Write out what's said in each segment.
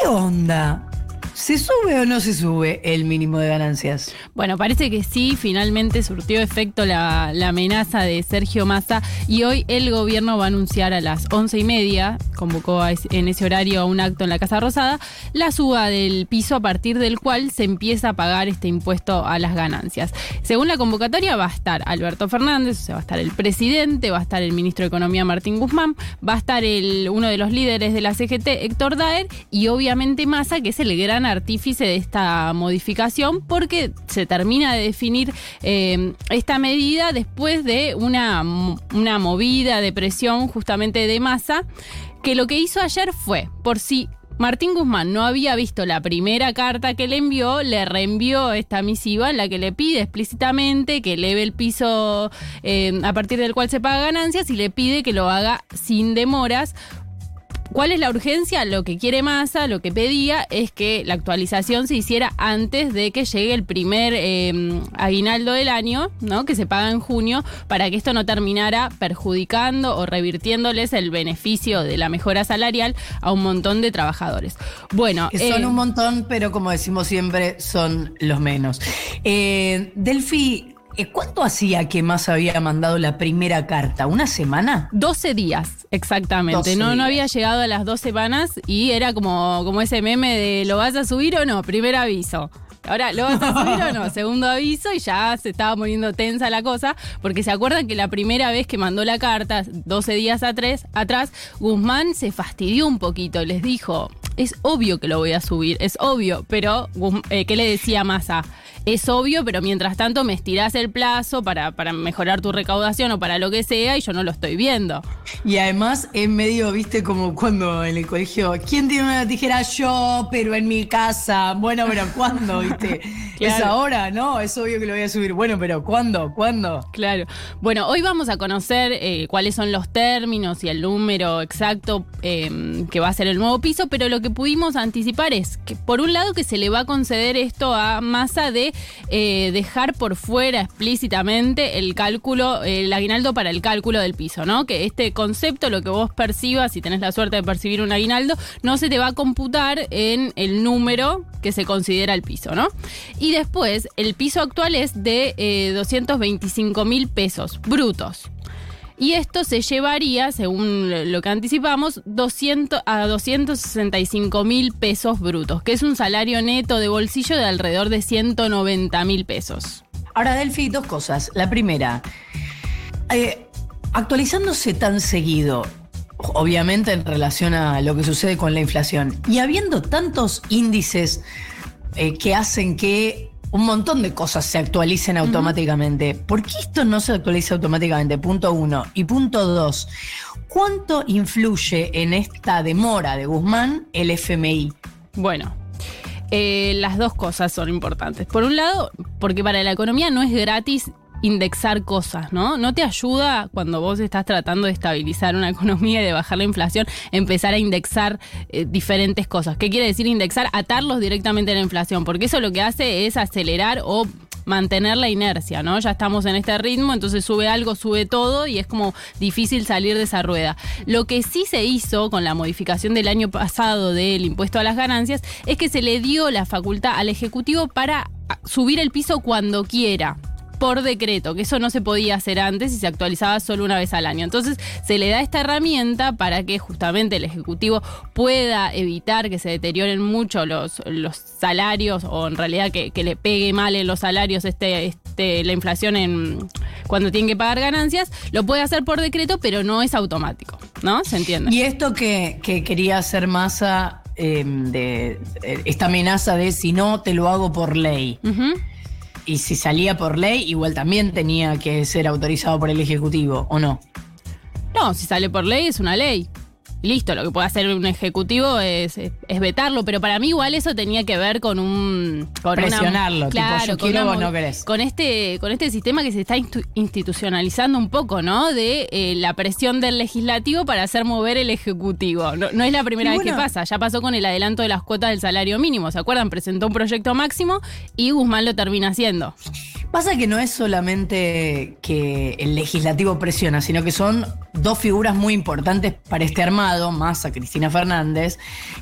¿Qué onda? ¿Se sube o no se sube el mínimo de ganancias? Bueno, parece que sí, finalmente surtió efecto la, amenaza de Sergio Massa y hoy el gobierno va a anunciar a las once y media, convocó en ese horario a un acto en la Casa Rosada, la suba del piso a partir del cual se empieza a pagar este impuesto a las ganancias. Según la convocatoria va a estar Alberto Fernández, o sea, va a estar el presidente, va a estar el ministro de Economía Martín Guzmán, va a estar el, uno de los líderes de la CGT, Héctor Daer, y obviamente Massa, que es el gran artífice de esta modificación porque se termina de definir eh, esta medida después de una, una movida de presión justamente de masa que lo que hizo ayer fue, por si Martín Guzmán no había visto la primera carta que le envió, le reenvió esta misiva en la que le pide explícitamente que eleve el piso eh, a partir del cual se paga ganancias y le pide que lo haga sin demoras ¿Cuál es la urgencia? Lo que quiere Massa, lo que pedía es que la actualización se hiciera antes de que llegue el primer eh, aguinaldo del año, ¿no? Que se paga en junio, para que esto no terminara perjudicando o revirtiéndoles el beneficio de la mejora salarial a un montón de trabajadores. Bueno. son eh, un montón, pero como decimos siempre, son los menos. Eh, Delphi, ¿Cuánto hacía que más había mandado la primera carta? ¿Una semana? 12 días, exactamente. no, no había llegado a las dos semanas y era como, como ese meme de ¿lo vas a subir o no? Primer aviso. Ahora, ¿lo vas a subir o no? Segundo aviso y ya se estaba poniendo tensa la cosa, porque se acuerdan que la primera vez que mandó la carta, 12 días atrás, atrás, Guzmán se fastidió un poquito, les dijo, es obvio que lo voy a subir, es obvio, pero eh, ¿qué le decía Massa? Es obvio, pero mientras tanto me estirás el plazo para, para mejorar tu recaudación o para lo que sea y yo no lo estoy viendo. Y además es medio, viste, como cuando en el colegio, ¿quién tiene una tijera? Yo, pero en mi casa. Bueno, pero ¿cuándo, viste? Es ahora, ¿no? Es obvio que lo voy a subir. Bueno, pero ¿cuándo? ¿Cuándo? Claro. Bueno, hoy vamos a conocer eh, cuáles son los términos y el número exacto eh, que va a ser el nuevo piso, pero lo que pudimos anticipar es que, por un lado, que se le va a conceder esto a Massa de eh, dejar por fuera explícitamente el cálculo, el aguinaldo para el cálculo del piso, ¿no? Que este concepto, lo que vos percibas, si tenés la suerte de percibir un aguinaldo, no se te va a computar en el número que se considera el piso, ¿no? Y después, el piso actual es de 225 eh, mil pesos brutos. Y esto se llevaría, según lo que anticipamos, 200 a 265 mil pesos brutos, que es un salario neto de bolsillo de alrededor de 190 mil pesos. Ahora, Delphi, dos cosas. La primera, eh, actualizándose tan seguido, obviamente en relación a lo que sucede con la inflación, y habiendo tantos índices eh, que hacen que un montón de cosas se actualicen automáticamente. ¿Por qué esto no se actualiza automáticamente? Punto uno. Y punto dos, ¿cuánto influye en esta demora de Guzmán el FMI? Bueno, eh, las dos cosas son importantes. Por un lado, porque para la economía no es gratis indexar cosas, ¿no? No te ayuda cuando vos estás tratando de estabilizar una economía y de bajar la inflación, empezar a indexar eh, diferentes cosas. ¿Qué quiere decir indexar? Atarlos directamente a la inflación, porque eso lo que hace es acelerar o mantener la inercia, ¿no? Ya estamos en este ritmo, entonces sube algo, sube todo y es como difícil salir de esa rueda. Lo que sí se hizo con la modificación del año pasado del impuesto a las ganancias es que se le dio la facultad al Ejecutivo para subir el piso cuando quiera por decreto, que eso no se podía hacer antes y se actualizaba solo una vez al año. Entonces se le da esta herramienta para que justamente el Ejecutivo pueda evitar que se deterioren mucho los, los salarios o en realidad que, le pegue mal en los salarios este, este, la inflación en cuando tienen que pagar ganancias, lo puede hacer por decreto, pero no es automático, ¿no? ¿Se entiende? Y esto que, quería hacer masa eh, de, esta amenaza de si no te lo hago por ley y si salía por ley, igual también tenía que ser autorizado por el Ejecutivo, ¿o no? No, si sale por ley es una ley listo, lo que puede hacer un ejecutivo es, es, vetarlo, pero para mí igual eso tenía que ver con un... Con Presionarlo, claro, con, no querés. con este con este sistema que se está institucionalizando un poco, ¿no? De eh, la presión del legislativo para hacer mover el ejecutivo. No, es la primera vez que pasa, ya pasó con el adelanto de las cuotas del salario mínimo, ¿se acuerdan? Presentó un proyecto máximo y Guzmán lo termina haciendo. Pasa que no es solamente que el legislativo presiona, sino que son dos figuras muy importantes para este armado, más a Cristina Fernández,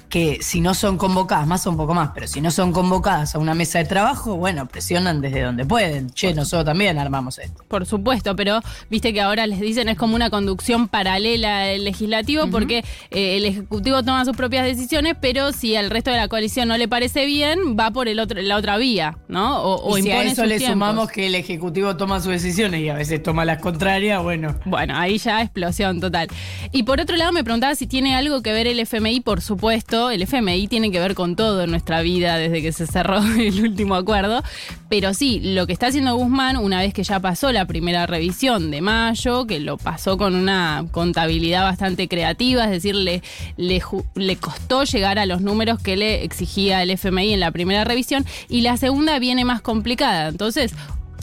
que si no son convocadas, más un poco más, pero si no son convocadas a una mesa de trabajo, bueno, presionan desde donde pueden. Che, nosotros también armamos esto. Por supuesto, pero viste que ahora les dicen es como una conducción paralela al legislativo porque eh, el Ejecutivo toma sus propias decisiones, pero si al resto de la coalición no le parece bien, va por el otro, la otra vía, ¿no? O, y si a eso le sumamos que el Ejecutivo toma sus decisiones y a veces toma las contrarias, bueno. Bueno, ahí ya explosión total. Y por otro lado me preguntaba si tiene algo que ver el FMI, por supuesto, el FMI tiene que ver con todo en nuestra vida desde que se cerró el último acuerdo, pero sí, lo que está haciendo Guzmán, una vez que ya pasó la primera revisión de mayo, que lo pasó con una contabilidad bastante creativa, es decir, le, le, le costó llegar a los números que le exigía el FMI en la primera revisión, y la segunda viene más complicada. Entonces,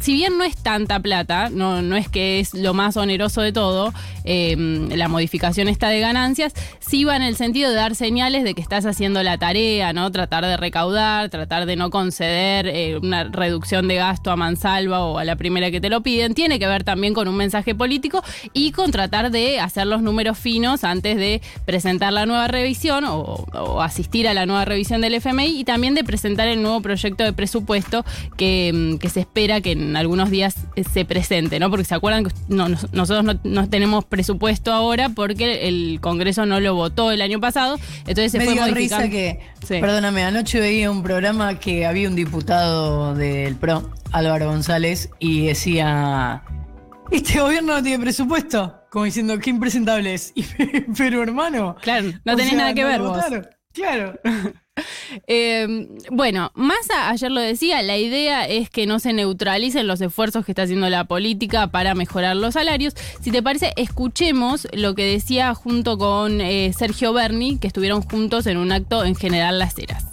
si bien no es tanta plata, no, no es que es lo más oneroso de todo, em, la modificación está de ganancias, sí va en el sentido de dar señales de que estás haciendo la tarea, ¿no? Tratar de recaudar, tratar de no conceder eh, una reducción de gasto a mansalva o a la primera que te lo piden. Tiene que ver también con un mensaje político y con tratar de hacer los números finos antes de presentar la nueva revisión o, asistir a la nueva revisión del FMI y también de presentar el nuevo proyecto de presupuesto que, em, que se espera que en algunos días eh, se presente, ¿no? Porque se acuerdan que nosotros no, tenemos presupuesto ahora porque el Congreso no lo votó el año pasado, entonces se Me fue dio risa que, perdóname, anoche veía un programa que había un diputado del PRO, Álvaro González, y decía, este gobierno no tiene presupuesto, como diciendo, qué impresentable es. pero hermano... Claro, no tenés nada que ver vos. Claro. Eh, bueno, Massa ayer lo decía, la idea es que no se neutralicen los esfuerzos que está haciendo la política para mejorar los salarios. Si te parece, escuchemos lo que decía junto con eh, Sergio Berni, que estuvieron juntos en un acto en General Las Heras.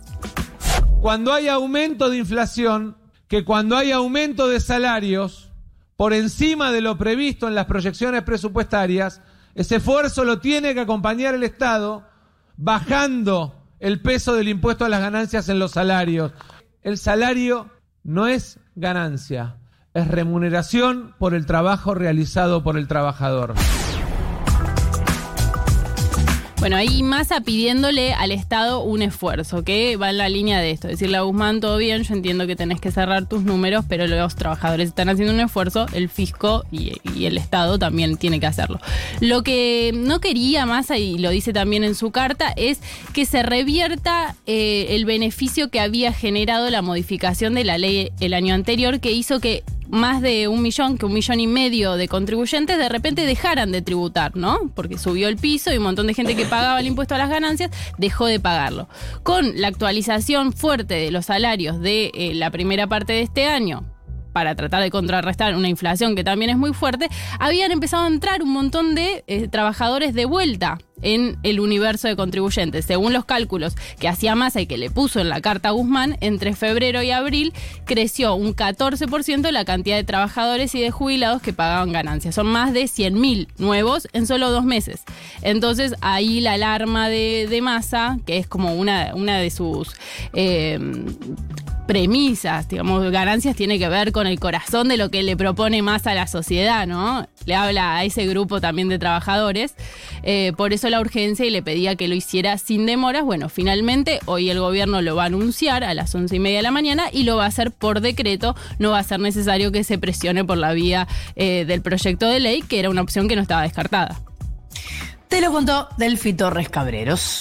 Cuando hay aumento de inflación, que cuando hay aumento de salarios por encima de lo previsto en las proyecciones presupuestarias, ese esfuerzo lo tiene que acompañar el Estado bajando el peso del impuesto a las ganancias en los salarios. El salario no es ganancia, es remuneración por el trabajo realizado por el trabajador. Bueno, ahí Massa pidiéndole al Estado un esfuerzo, que va en la línea de esto. Decirle a Guzmán, todo bien, yo entiendo que tenés que cerrar tus números, pero los trabajadores están haciendo un esfuerzo, el fisco y, el Estado también tiene que hacerlo. Lo que no quería Massa, y lo dice también en su carta, es que se revierta eh, el beneficio que había generado la modificación de la ley el año anterior, que hizo que más de un millón, que un millón y medio de contribuyentes de repente dejaran de tributar, ¿no? Porque subió el piso y un montón de gente que pagaba el impuesto a las ganancias dejó de pagarlo. Con la actualización fuerte de los salarios de eh, la primera parte de este año, para tratar de contrarrestar una inflación que también es muy fuerte, habían empezado a entrar un montón de eh, trabajadores de vuelta en el universo de contribuyentes. Según los cálculos que hacía Massa y que le puso en la carta a Guzmán, entre febrero y abril creció un 14% la cantidad de trabajadores y de jubilados que pagaban ganancias. Son más de 100.000 nuevos en solo dos meses. Entonces ahí la alarma de, de Massa, que es como una, una de sus... Eh, premisas, digamos, ganancias tiene que ver con el corazón de lo que le propone más a la sociedad, ¿no? Le habla a ese grupo también de trabajadores. Eh, por eso la urgencia y le pedía que lo hiciera sin demoras. Bueno, finalmente hoy el gobierno lo va a anunciar a las once y media de la mañana y lo va a hacer por decreto. No va a ser necesario que se presione por la vía eh, del proyecto de ley, que era una opción que no estaba descartada. Te lo contó Delfi Torres Cabreros.